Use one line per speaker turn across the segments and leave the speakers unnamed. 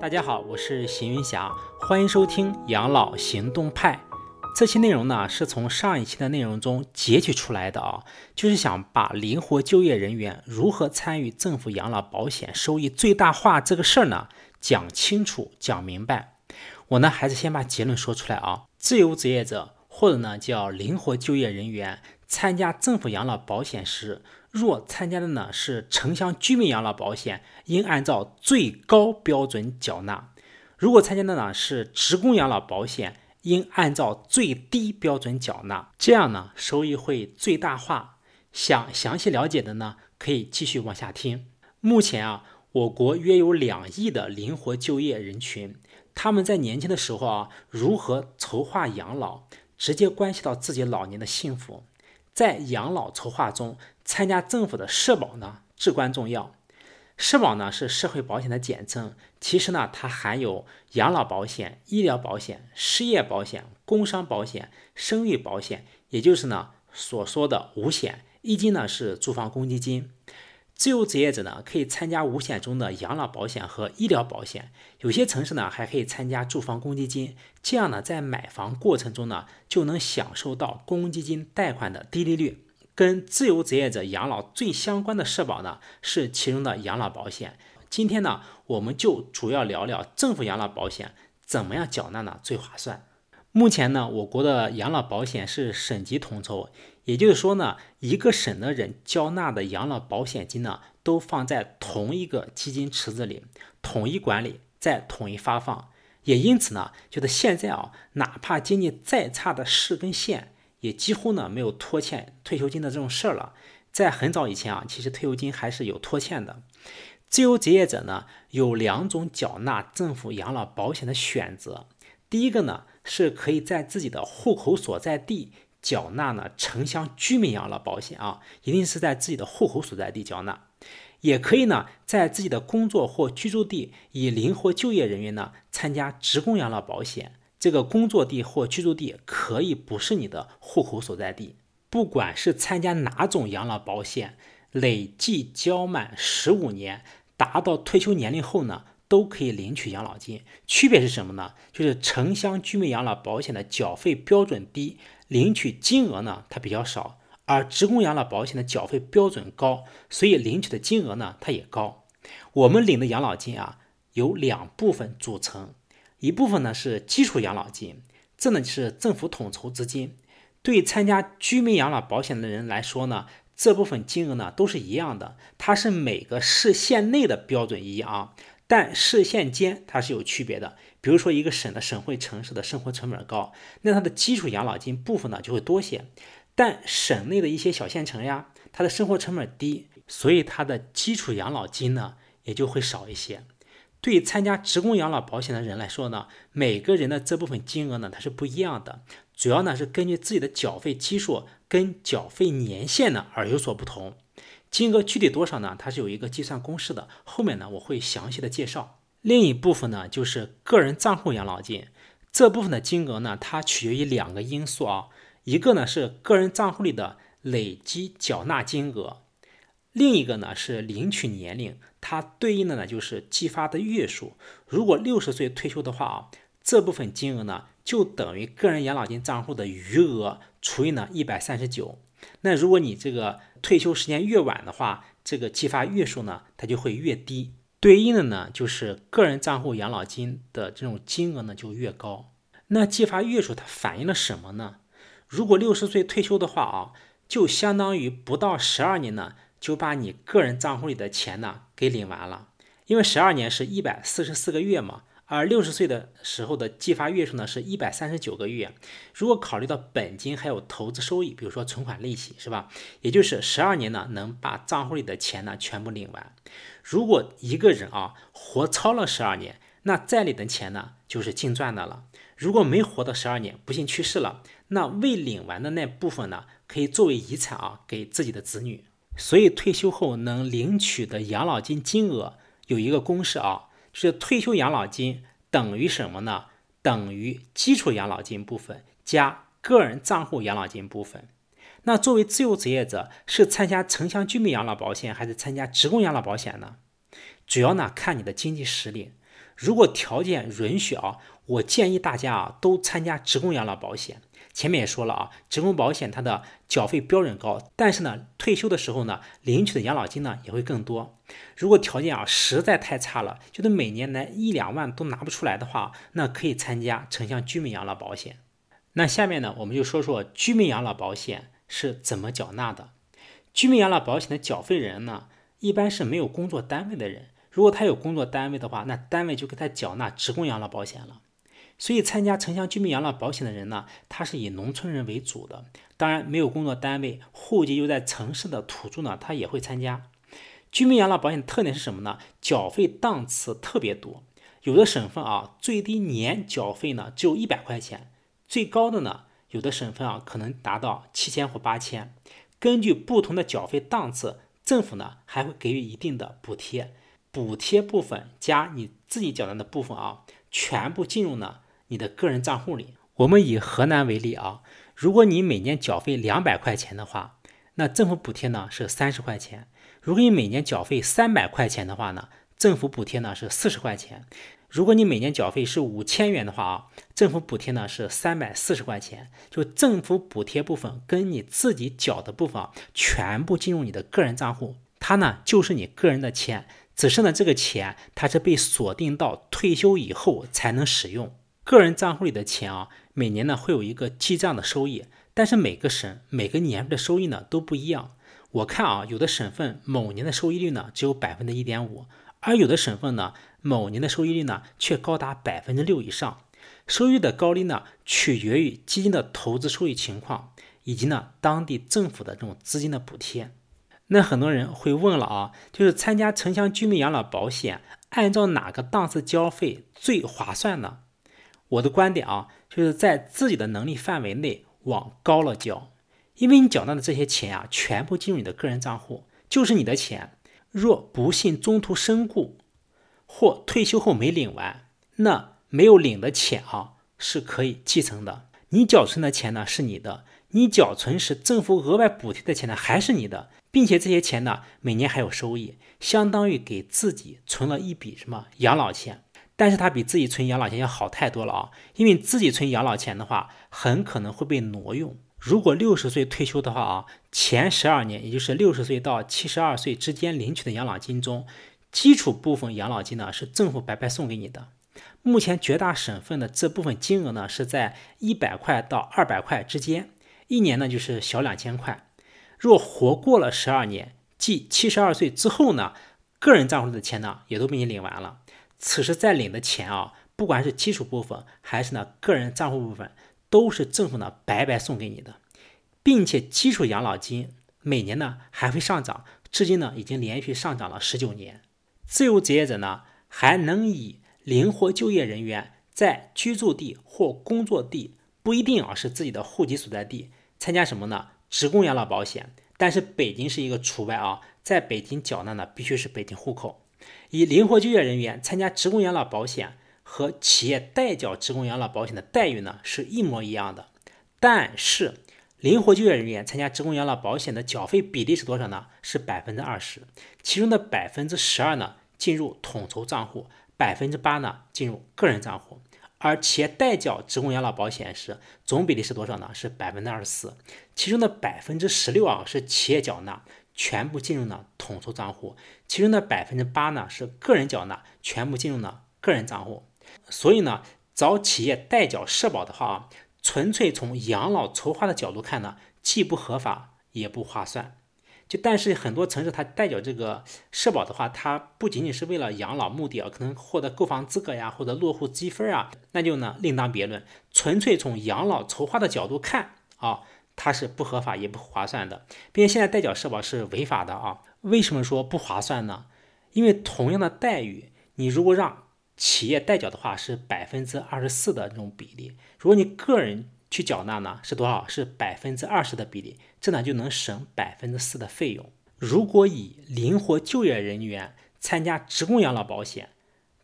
大家好，我是邢云霞，欢迎收听养老行动派。这期内容呢是从上一期的内容中截取出来的啊，就是想把灵活就业人员如何参与政府养老保险收益最大化这个事儿呢讲清楚、讲明白。我呢还是先把结论说出来啊，自由职业者或者呢叫灵活就业人员参加政府养老保险时。若参加的呢是城乡居民养老保险，应按照最高标准缴纳；如果参加的呢是职工养老保险，应按照最低标准缴纳。这样呢收益会最大化。想详细了解的呢，可以继续往下听。目前啊，我国约有两亿的灵活就业人群，他们在年轻的时候啊，如何筹划养老，直接关系到自己老年的幸福。在养老筹划中。参加政府的社保呢至关重要。社保呢是社会保险的简称，其实呢它含有养老保险、医疗保险、失业保险、工伤保险、生育保险，也就是呢所说的五险。一金呢是住房公积金。自由职业者呢可以参加五险中的养老保险和医疗保险，有些城市呢还可以参加住房公积金，这样呢在买房过程中呢就能享受到公积金贷款的低利率。跟自由职业者养老最相关的社保呢，是其中的养老保险。今天呢，我们就主要聊聊政府养老保险怎么样缴纳呢最划算。目前呢，我国的养老保险是省级统筹，也就是说呢，一个省的人交纳的养老保险金呢，都放在同一个基金池子里，统一管理，再统一发放。也因此呢，就是现在啊，哪怕经济再差的市跟县。也几乎呢没有拖欠退休金的这种事儿了。在很早以前啊，其实退休金还是有拖欠的。自由职业者呢有两种缴纳政府养老保险的选择。第一个呢是可以在自己的户口所在地缴纳呢城乡居民养老保险啊，一定是在自己的户口所在地缴纳。也可以呢在自己的工作或居住地以灵活就业人员呢参加职工养老保险。这个工作地或居住地可以不是你的户口所在地，不管是参加哪种养老保险，累计交满十五年，达到退休年龄后呢，都可以领取养老金。区别是什么呢？就是城乡居民养老保险的缴费标准低，领取金额呢它比较少，而职工养老保险的缴费标准高，所以领取的金额呢它也高。我们领的养老金啊，由两部分组成。一部分呢是基础养老金，这呢是政府统筹资金。对参加居民养老保险的人来说呢，这部分金额呢都是一样的，它是每个市县内的标准一样，但市县间它是有区别的。比如说一个省的省会城市的生活成本高，那它的基础养老金部分呢就会多些。但省内的一些小县城呀，它的生活成本低，所以它的基础养老金呢也就会少一些。对参加职工养老保险的人来说呢，每个人的这部分金额呢，它是不一样的，主要呢是根据自己的缴费基数跟缴费年限呢而有所不同。金额具体多少呢？它是有一个计算公式的，后面呢我会详细的介绍。另一部分呢就是个人账户养老金，这部分的金额呢，它取决于两个因素啊，一个呢是个人账户里的累积缴纳金额。另一个呢是领取年龄，它对应的呢就是计发的月数。如果六十岁退休的话啊，这部分金额呢就等于个人养老金账户的余额除以呢一百三十九。那如果你这个退休时间越晚的话，这个计发月数呢它就会越低，对应的呢就是个人账户养老金的这种金额呢就越高。那计发月数它反映了什么呢？如果六十岁退休的话啊，就相当于不到十二年呢。就把你个人账户里的钱呢给领完了，因为十二年是一百四十四个月嘛，而六十岁的时候的计发月数呢是一百三十九个月。如果考虑到本金还有投资收益，比如说存款利息，是吧？也就是十二年呢能把账户里的钱呢全部领完。如果一个人啊活超了十二年，那再领的钱呢就是净赚的了。如果没活到十二年，不幸去世了，那未领完的那部分呢可以作为遗产啊给自己的子女。所以退休后能领取的养老金金额有一个公式啊，是退休养老金等于什么呢？等于基础养老金部分加个人账户养老金部分。那作为自由职业者，是参加城乡居民养老保险还是参加职工养老保险呢？主要呢看你的经济实力。如果条件允许啊，我建议大家啊都参加职工养老保险。前面也说了啊，职工保险它的缴费标准高，但是呢，退休的时候呢，领取的养老金呢也会更多。如果条件啊实在太差了，觉得每年连一两万都拿不出来的话，那可以参加城乡居民养老保险。那下面呢，我们就说说居民养老保险是怎么缴纳的。居民养老保险的缴费人呢，一般是没有工作单位的人。如果他有工作单位的话，那单位就给他缴纳职工养老保险了。所以，参加城乡居民养老保险的人呢，他是以农村人为主的。当然，没有工作单位、户籍又在城市的土著呢，他也会参加。居民养老保险特点是什么呢？缴费档次特别多。有的省份啊，最低年缴费呢只有一百块钱，最高的呢，有的省份啊可能达到七千或八千。根据不同的缴费档次，政府呢还会给予一定的补贴。补贴部分加你自己缴纳的部分啊，全部进入呢。你的个人账户里，我们以河南为例啊，如果你每年缴费两百块钱的话，那政府补贴呢是三十块钱；如果你每年缴费三百块钱的话呢，政府补贴呢是四十块钱；如果你每年缴费是五千元的话啊，政府补贴呢是三百四十块钱。就政府补贴部分跟你自己缴的部分，全部进入你的个人账户，它呢就是你个人的钱，只是呢这个钱它是被锁定到退休以后才能使用。个人账户里的钱啊，每年呢会有一个记账的收益，但是每个省每个年份的收益呢都不一样。我看啊，有的省份某年的收益率呢只有百分之一点五，而有的省份呢某年的收益率呢却高达百分之六以上。收益的高低呢取决于基金的投资收益情况，以及呢当地政府的这种资金的补贴。那很多人会问了啊，就是参加城乡居民养老保险，按照哪个档次交费最划算呢？我的观点啊，就是在自己的能力范围内往高了交，因为你缴纳的这些钱啊，全部进入你的个人账户，就是你的钱。若不幸中途身故或退休后没领完，那没有领的钱啊是可以继承的。你缴存的钱呢是你的，你缴存时政府额外补贴的钱呢还是你的，并且这些钱呢每年还有收益，相当于给自己存了一笔什么养老钱。但是它比自己存养老钱要好太多了啊！因为自己存养老钱的话，很可能会被挪用。如果六十岁退休的话啊，前十二年，也就是六十岁到七十二岁之间领取的养老金中，基础部分养老金呢是政府白白送给你的。目前绝大省份的这部分金额呢是在一百块到二百块之间，一年呢就是小两千块。若活过了十二年，即七十二岁之后呢，个人账户的钱呢也都被你领完了。此时再领的钱啊，不管是基础部分还是呢个人账户部分，都是政府呢白白送给你的，并且基础养老金每年呢还会上涨，至今呢已经连续上涨了十九年。自由职业者呢还能以灵活就业人员在居住地或工作地不一定啊是自己的户籍所在地参加什么呢？职工养老保险，但是北京是一个除外啊，在北京缴纳呢必须是北京户口。以灵活就业人员参加职工养老保险和企业代缴职工养老保险的待遇呢是一模一样的，但是灵活就业人员参加职工养老保险的缴费比例是多少呢？是百分之二十，其中的百分之十二呢进入统筹账户，百分之八呢进入个人账户，而企业代缴职工养老保险时总比例是多少呢？是百分之二十四，其中的百分之十六啊是企业缴纳。全部进入呢统筹账户，其中的百分之八呢是个人缴纳，全部进入呢个人账户。所以呢，找企业代缴社保的话啊，纯粹从养老筹划的角度看呢，既不合法也不划算。就但是很多城市它代缴这个社保的话，它不仅仅是为了养老目的啊，可能获得购房资格呀，或者落户积分啊，那就呢另当别论。纯粹从养老筹划的角度看啊。它是不合法也不划算的，并且现在代缴社保是违法的啊！为什么说不划算呢？因为同样的待遇，你如果让企业代缴的话是百分之二十四的这种比例，如果你个人去缴纳呢是多少？是百分之二十的比例，这呢就能省百分之四的费用。如果以灵活就业人员参加职工养老保险，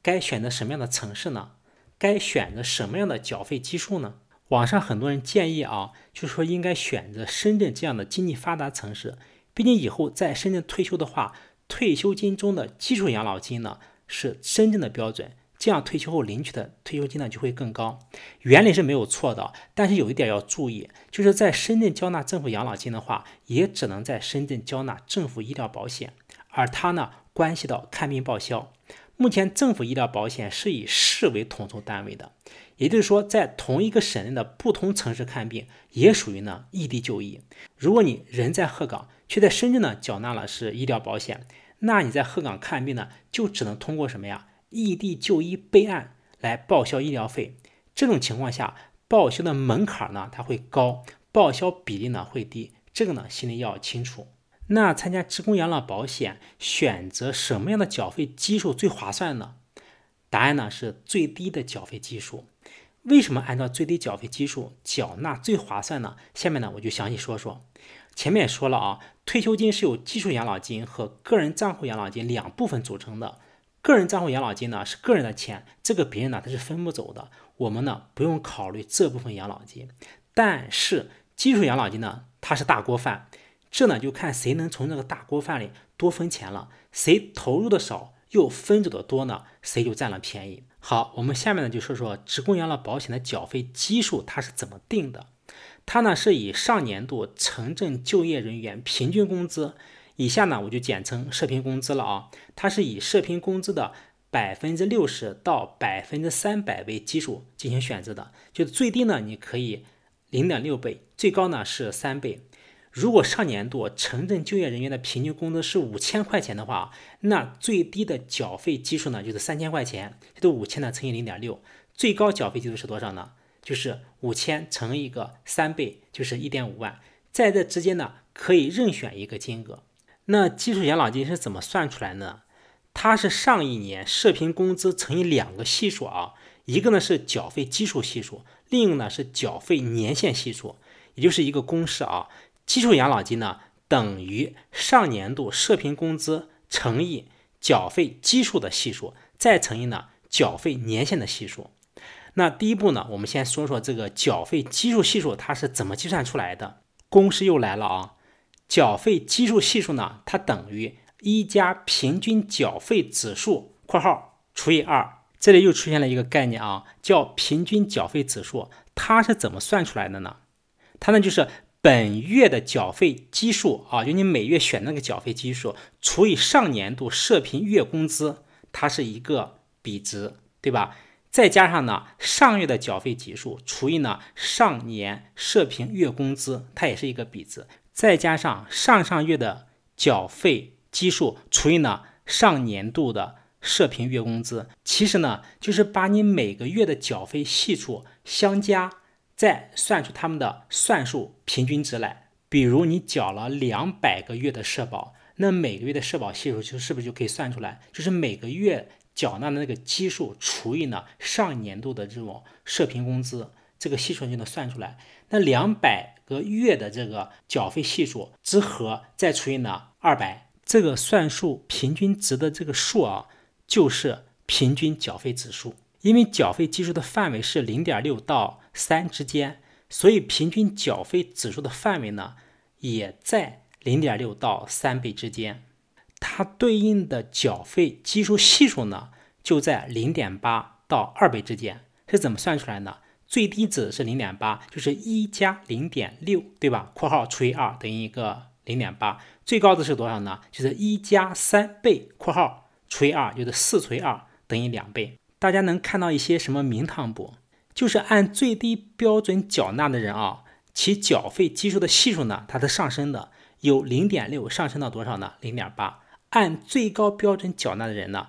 该选择什么样的城市呢？该选择什么样的缴费基数呢？网上很多人建议啊，就是说应该选择深圳这样的经济发达城市，毕竟以后在深圳退休的话，退休金中的基础养老金呢是深圳的标准，这样退休后领取的退休金呢就会更高。原理是没有错的，但是有一点要注意，就是在深圳交纳政府养老金的话，也只能在深圳交纳政府医疗保险，而它呢关系到看病报销。目前政府医疗保险是以市为统筹单位的，也就是说，在同一个省内的不同城市看病也属于呢异地就医。如果你人在鹤岗，却在深圳呢缴纳了是医疗保险，那你在鹤岗看病呢就只能通过什么呀？异地就医备案来报销医疗费。这种情况下，报销的门槛呢它会高，报销比例呢会低。这个呢心里要清楚。那参加职工养老保险，选择什么样的缴费基数最划算呢？答案呢是最低的缴费基数。为什么按照最低缴费基数缴纳最划算呢？下面呢我就详细说说。前面也说了啊，退休金是由基础养老金和个人账户养老金两部分组成的。个人账户养老金呢是个人的钱，这个别人呢他是分不走的，我们呢不用考虑这部分养老金。但是基础养老金呢，它是大锅饭。这呢就看谁能从这个大锅饭里多分钱了，谁投入的少又分走的多呢，谁就占了便宜。好，我们下面呢就说说职工养老保险的缴费基数它是怎么定的。它呢是以上年度城镇就业人员平均工资，以下呢我就简称社平工资了啊。它是以社平工资的百分之六十到百分之三百为基数进行选择的，就最低呢你可以零点六倍，最高呢是三倍。如果上年度城镇就业人员的平均工资是五千块钱的话，那最低的缴费基数呢就是三千块钱，这五千呢乘以零点六，最高缴费基数是多少呢？就是五千乘一个三倍，就是一点五万。在这之间呢，可以任选一个金额。那基础养老金是怎么算出来呢？它是上一年社平工资乘以两个系数啊，一个呢是缴费基数系数，另一个呢是缴费年限系数，也就是一个公式啊。基础养老金呢，等于上年度社平工资乘以缴费基数的系数，再乘以呢缴费年限的系数。那第一步呢，我们先说说这个缴费基数系数它是怎么计算出来的。公式又来了啊，缴费基数系数呢，它等于一加平均缴费指数（括号除以二）。这里又出现了一个概念啊，叫平均缴费指数。它是怎么算出来的呢？它呢就是。本月的缴费基数啊，就你每月选那个缴费基数除以上年度社平月工资，它是一个比值，对吧？再加上呢上月的缴费基数除以呢上年社平月工资，它也是一个比值。再加上上上月的缴费基数除以呢上年度的社平月工资，其实呢就是把你每个月的缴费系数相加。再算出他们的算术平均值来。比如你缴了两百个月的社保，那每个月的社保系数就是不是就可以算出来？就是每个月缴纳的那个基数除以呢上年度的这种社平工资，这个系数就能算出来。那两百个月的这个缴费系数之和再除以呢二百，这个算术平均值的这个数啊，就是平均缴费指数。因为缴费基数的范围是零点六到三之间，所以平均缴费指数的范围呢也在零点六到三倍之间。它对应的缴费基数系数呢就在零点八到二倍之间。是怎么算出来呢？最低值是零点八，就是一加零点六，对吧？括号除以二等于一个零点八。最高值是多少呢？就是一加三倍，括号除以二就是四除以二等于两倍。大家能看到一些什么名堂不？就是按最低标准缴纳的人啊，其缴费基数的系数呢，它是上升的，由零点六上升到多少呢？零点八。按最高标准缴纳的人呢，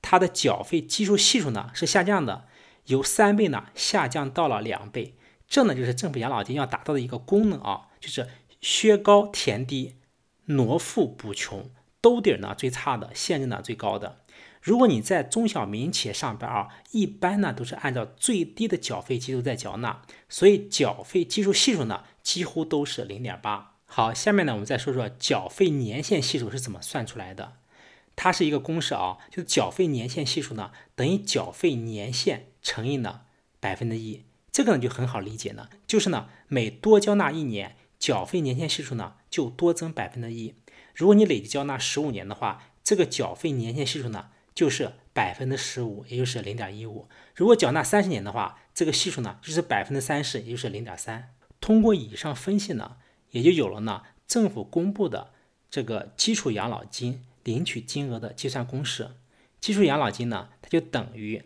他的缴费基数系数呢是下降的，由三倍呢下降到了两倍。这呢就是政府养老金要达到的一个功能啊，就是削高填低，挪富补穷，兜底呢最差的，限制呢最高的。如果你在中小民营企业上班啊，一般呢都是按照最低的缴费基数在缴纳，所以缴费基数系数呢几乎都是零点八。好，下面呢我们再说说缴费年限系数是怎么算出来的。它是一个公式啊，就是缴费年限系数呢等于缴费年限乘以呢百分之一。这个呢就很好理解呢，就是呢每多交纳一年，缴费年限系数呢就多增百分之一。如果你累计交纳十五年的话，这个缴费年限系数呢。就是百分之十五，也就是零点一五。如果缴纳三十年的话，这个系数呢就是百分之三十，也就是零点三。通过以上分析呢，也就有了呢政府公布的这个基础养老金领取金额的计算公式。基础养老金呢，它就等于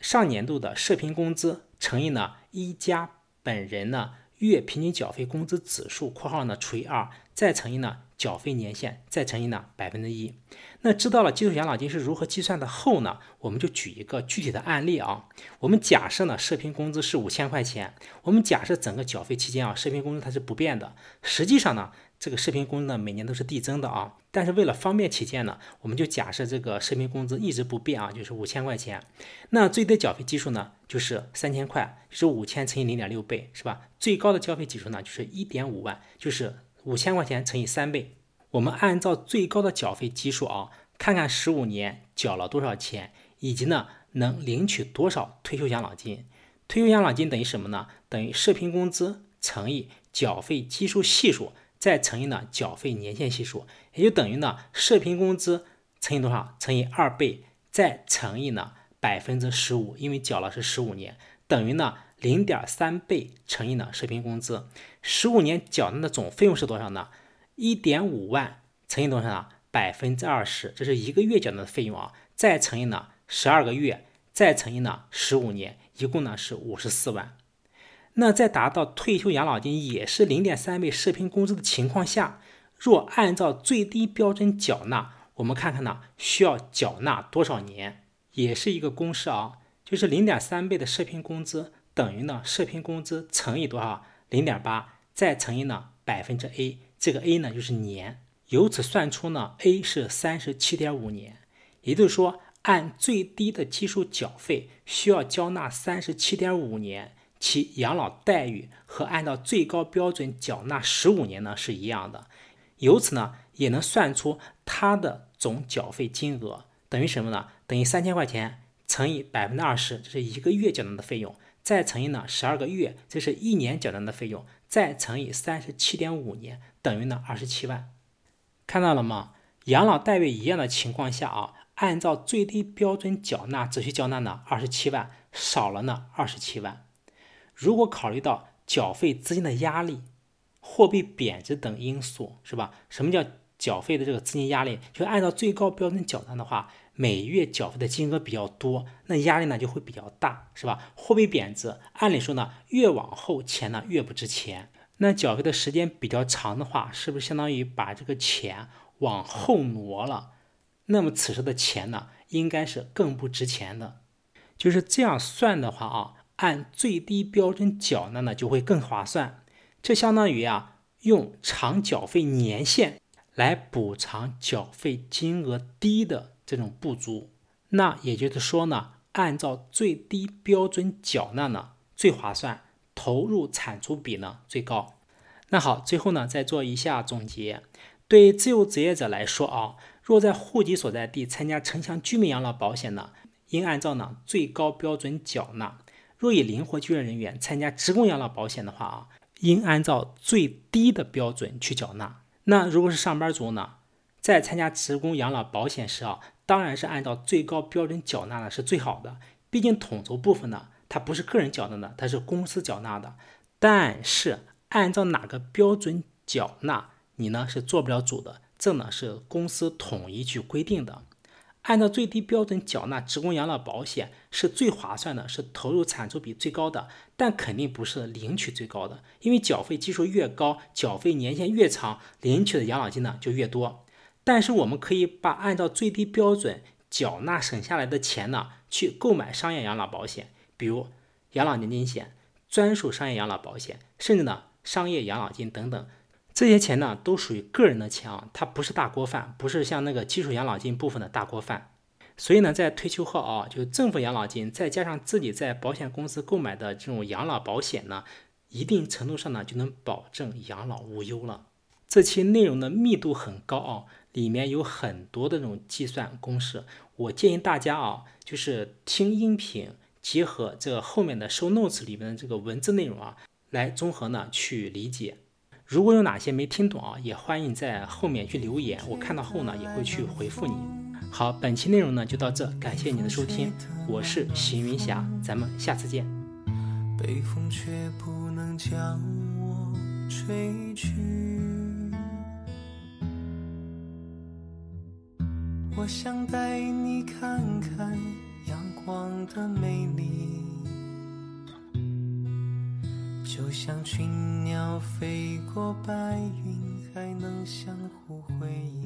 上年度的社平工资乘以呢一家本人呢月平均缴费工资指数（括号呢除以二），再乘以呢缴费年限，再乘以呢百分之一。那知道了基础养老金是如何计算的后呢，我们就举一个具体的案例啊。我们假设呢社平工资是五千块钱，我们假设整个缴费期间啊社平工资它是不变的。实际上呢。这个社平工资呢，每年都是递增的啊，但是为了方便起见呢，我们就假设这个社平工资一直不变啊，就是五千块钱。那最低缴费基数呢，就是三千块，就是五千乘以零点六倍，是吧？最高的交费基数呢，就是一点五万，就是五千块钱乘以三倍。我们按照最高的缴费基数啊，看看十五年缴了多少钱，以及呢能领取多少退休养老金。退休养老金等于什么呢？等于社平工资乘以缴费基数系数。再乘以呢缴费年限系数，也就等于呢社平工资乘以多少？乘以二倍，再乘以呢百分之十五，因为缴了是十五年，等于呢零点三倍乘以呢社平工资。十五年缴纳的总费用是多少呢？一点五万乘以多少呢？百分之二十，这是一个月缴纳的费用啊。再乘以呢十二个月，再乘以呢十五年，一共呢是五十四万。那在达到退休养老金也是零点三倍社平工资的情况下，若按照最低标准缴纳，我们看看呢需要缴纳多少年，也是一个公式啊，就是零点三倍的社平工资等于呢社平工资乘以多少零点八，再乘以呢百分之 a，这个 a 呢就是年，由此算出呢 a 是三十七点五年，也就是说按最低的基数缴费需要交纳三十七点五年。其养老待遇和按照最高标准缴纳十五年呢是一样的，由此呢也能算出它的总缴费金额等于什么呢？等于三千块钱乘以百分之二十，这是一个月缴纳的费用，再乘以呢十二个月，这是一年缴纳的费用，再乘以三十七点五年，等于呢二十七万。看到了吗？养老待遇一样的情况下啊，按照最低标准缴纳只需缴纳呢二十七万，少了呢二十七万。如果考虑到缴费资金的压力、货币贬值等因素，是吧？什么叫缴费的这个资金压力？就按照最高标准缴纳的话，每月缴费的金额比较多，那压力呢就会比较大，是吧？货币贬值，按理说呢，越往后钱呢越不值钱。那缴费的时间比较长的话，是不是相当于把这个钱往后挪了？那么此时的钱呢，应该是更不值钱的。就是这样算的话啊。按最低标准缴纳呢，就会更划算。这相当于啊，用长缴费年限来补偿缴费金额低的这种不足。那也就是说呢，按照最低标准缴纳呢最划算，投入产出比呢最高。那好，最后呢再做一下总结。对自由职业者来说啊，若在户籍所在地参加城乡居民养老保险呢，应按照呢最高标准缴纳。若以灵活就业人员参加职工养老保险的话啊，应按照最低的标准去缴纳。那如果是上班族呢，在参加职工养老保险时啊，当然是按照最高标准缴纳的是最好的。毕竟统筹部分呢，它不是个人缴纳的，它是公司缴纳的。但是按照哪个标准缴纳，你呢是做不了主的，这呢是公司统一去规定的。按照最低标准缴纳职工养老保险是最划算的，是投入产出比最高的，但肯定不是领取最高的，因为缴费基数越高，缴费年限越长，领取的养老金呢就越多。但是我们可以把按照最低标准缴纳省下来的钱呢，去购买商业养老保险，比如养老年金险、专属商业养老保险，甚至呢商业养老金等等。这些钱呢，都属于个人的钱啊，它不是大锅饭，不是像那个基础养老金部分的大锅饭。所以呢，在退休后啊，就政府养老金再加上自己在保险公司购买的这种养老保险呢，一定程度上呢，就能保证养老无忧了。这期内容的密度很高啊，里面有很多的这种计算公式，我建议大家啊，就是听音频，结合这个后面的 show notes 里面的这个文字内容啊，来综合呢去理解。如果有哪些没听懂啊，也欢迎在后面去留言，我看到后呢也会去回复你。
好，本期内容呢就到这，感谢你的收听，我是邢云霞，咱们下次见。北风却不能将我吹去。我想带你看看阳光的美丽，就像群鸟飞过白云，还能相互辉映。